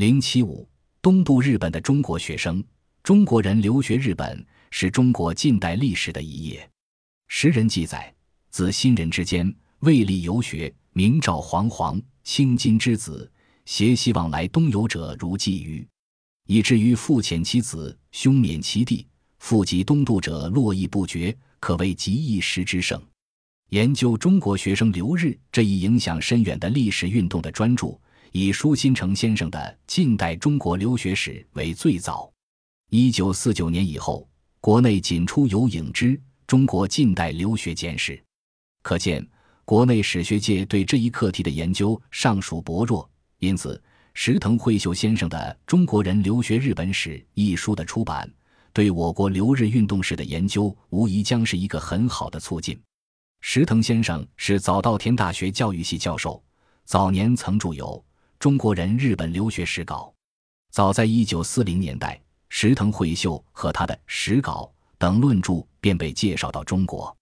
零七五，东渡日本的中国学生，中国人留学日本是中国近代历史的一页。时人记载，自新人之间，为利游学，明照煌煌，青金之子，携希望来东游者如鲫鱼，以至于父遣其子，兄免其弟，父及东渡者络绎不绝，可谓极一时之盛。研究中国学生留日这一影响深远的历史运动的专著，以舒新成先生的《近代中国留学史》为最早。一九四九年以后，国内仅出有影之《中国近代留学简史》，可见国内史学界对这一课题的研究尚属薄弱。因此，石藤惠秀先生的《中国人留学日本史》一书的出版，对我国留日运动史的研究，无疑将是一个很好的促进。石藤先生是早稻田大学教育系教授，早年曾著有《中国人日本留学史稿》。早在一九四零年代，石藤惠秀和他的《史稿》等论著便被介绍到中国。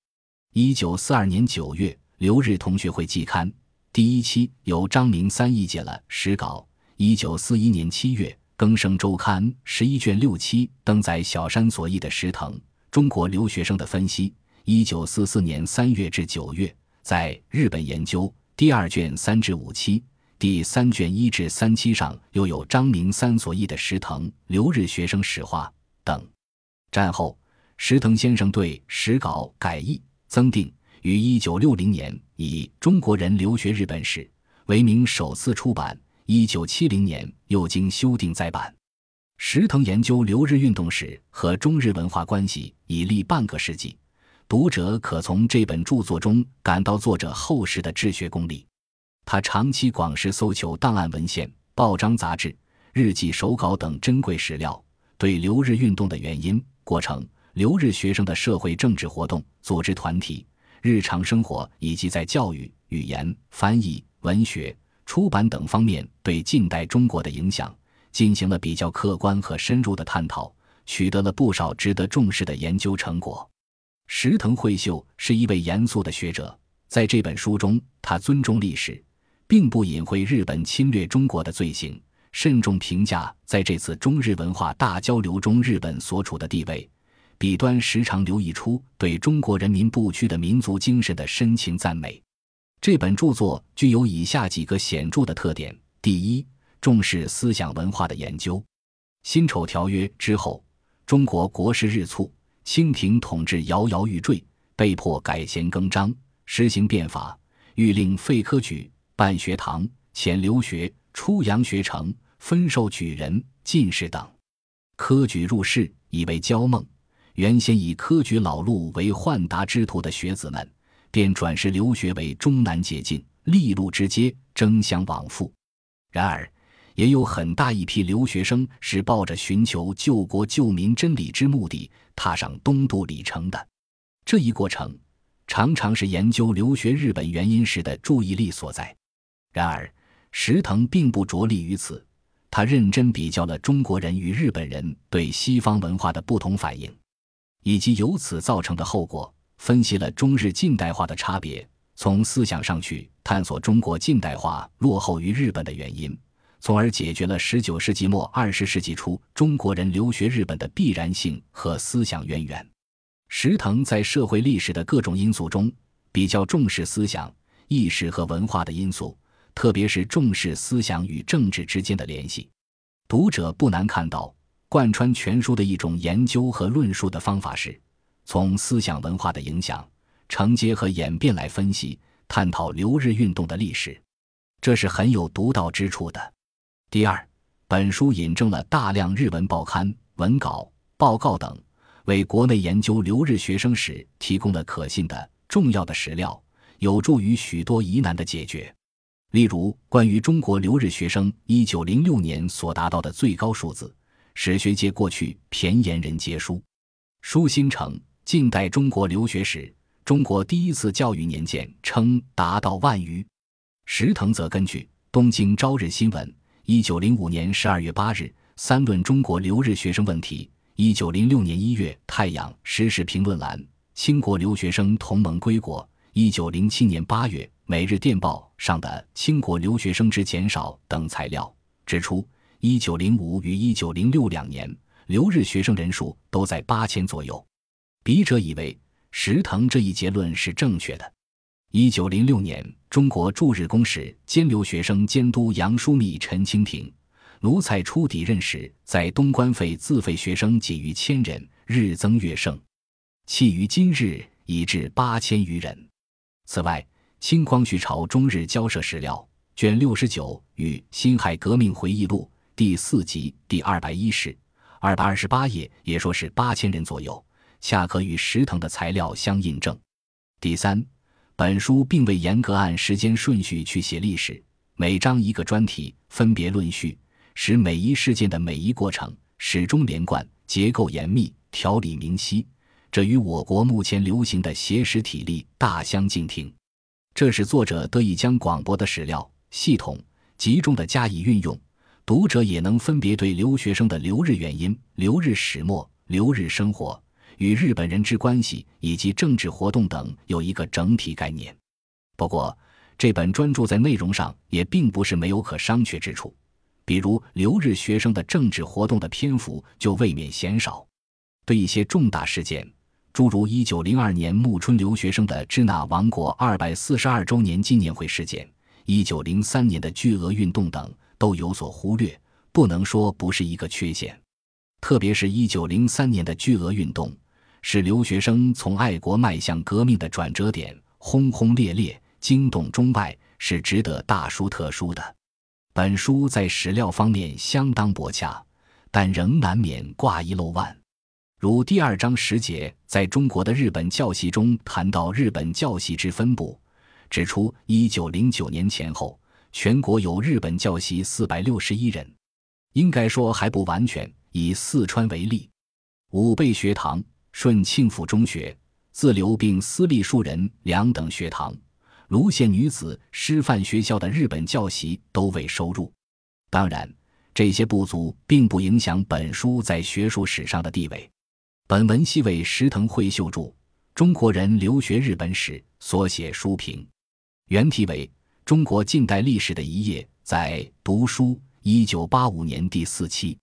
一九四二年九月，《留日同学会季刊》第一期由张明三译解了《史稿》。一九四一年七月，《更生周刊》十一卷六期登载小山所译的石藤中国留学生的分析。一九四四年三月至九月，在《日本研究》第二卷三至五期、第三卷一至三期上，又有张明三所译的石藤留日学生史话等。战后，石藤先生对史稿改译增订，于一九六零年以《中国人留学日本史》为名首次出版。一九七零年又经修订再版。石藤研究留日运动史和中日文化关系已历半个世纪。读者可从这本著作中感到作者厚实的治学功力。他长期广施搜求档案文献、报章杂志、日记手稿等珍贵史料，对留日运动的原因、过程、留日学生的社会政治活动、组织团体、日常生活以及在教育、语言、翻译、文学、出版等方面对近代中国的影响，进行了比较客观和深入的探讨，取得了不少值得重视的研究成果。石藤惠秀是一位严肃的学者，在这本书中，他尊重历史，并不隐晦日本侵略中国的罪行，慎重评价在这次中日文化大交流中日本所处的地位，笔端时常流溢出对中国人民不屈的民族精神的深情赞美。这本著作具有以下几个显著的特点：第一，重视思想文化的研究。辛丑条约之后，中国国势日促。清廷统治摇摇欲坠，被迫改弦更张，实行变法，欲令废科举、办学堂、遣留学、出洋学成、分授举人、进士等。科举入仕以为骄梦，原先以科举老路为宦达之途的学子们，便转世留学为终南捷径，利禄之阶，争相往复。然而，也有很大一批留学生是抱着寻求救国救民真理之目的踏上东渡里程的，这一过程常常是研究留学日本原因时的注意力所在。然而，石藤并不着力于此，他认真比较了中国人与日本人对西方文化的不同反应，以及由此造成的后果，分析了中日近代化的差别，从思想上去探索中国近代化落后于日本的原因。从而解决了十九世纪末二十世纪初中国人留学日本的必然性和思想渊源。石藤在社会历史的各种因素中，比较重视思想、意识和文化的因素，特别是重视思想与政治之间的联系。读者不难看到，贯穿全书的一种研究和论述的方法是，从思想文化的影响、承接和演变来分析、探讨留日运动的历史，这是很有独到之处的。第二，本书引证了大量日文报刊文稿、报告等，为国内研究留日学生史提供了可信的、重要的史料，有助于许多疑难的解决。例如，关于中国留日学生一九零六年所达到的最高数字，史学界过去骈言人皆书。舒新成《近代中国留学史》，中国第一次教育年鉴称达到万余。石藤则根据《东京朝日新闻》。一九零五年十二月八日，三论中国留日学生问题。一九零六年一月，《太阳时事评论栏》清国留学生同盟归国。一九零七年八月，《每日电报》上的清国留学生之减少等材料指出，一九零五与一九零六两年留日学生人数都在八千左右。笔者以为石腾这一结论是正确的。一九零六年，中国驻日公使兼留学生监督杨枢密陈清平、卢才初抵任时，在东关费自费学生几逾千人，日增月盛，弃于今日已至八千余人。此外，清光绪朝中日交涉史料卷六十九与《辛亥革命回忆录》第四集第二百一十、二百二十八页也说是八千人左右，恰可与石腾的材料相印证。第三。本书并未严格按时间顺序去写历史，每章一个专题，分别论叙，使每一事件的每一过程始终连贯，结构严密，条理明晰。这与我国目前流行的写史体例大相径庭。这使作者得以将广博的史料系统集中的加以运用，读者也能分别对留学生的留日原因、留日始末、留日生活。与日本人之关系以及政治活动等有一个整体概念。不过，这本专著在内容上也并不是没有可商榷之处，比如留日学生的政治活动的篇幅就未免嫌少。对一些重大事件，诸如1902年暮春留学生的支那王国242周年纪念会事件、1903年的巨额运动等，都有所忽略，不能说不是一个缺陷。特别是1903年的巨额运动。是留学生从爱国迈向革命的转折点，轰轰烈烈，惊动中外，是值得大书特书的。本书在史料方面相当博洽，但仍难免挂一漏万。如第二章十节在中国的日本教系中谈到日本教系之分布，指出一九零九年前后全国有日本教系四百六十一人，应该说还不完全。以四川为例，武备学堂。顺庆府中学、自留并私立数人两等学堂、卢县女子师范学校的日本教习都未收入。当然，这些不足并不影响本书在学术史上的地位。本文系为石藤惠秀著《中国人留学日本史》所写书评，原题为《中国近代历史的一页》，在《读书》一九八五年第四期。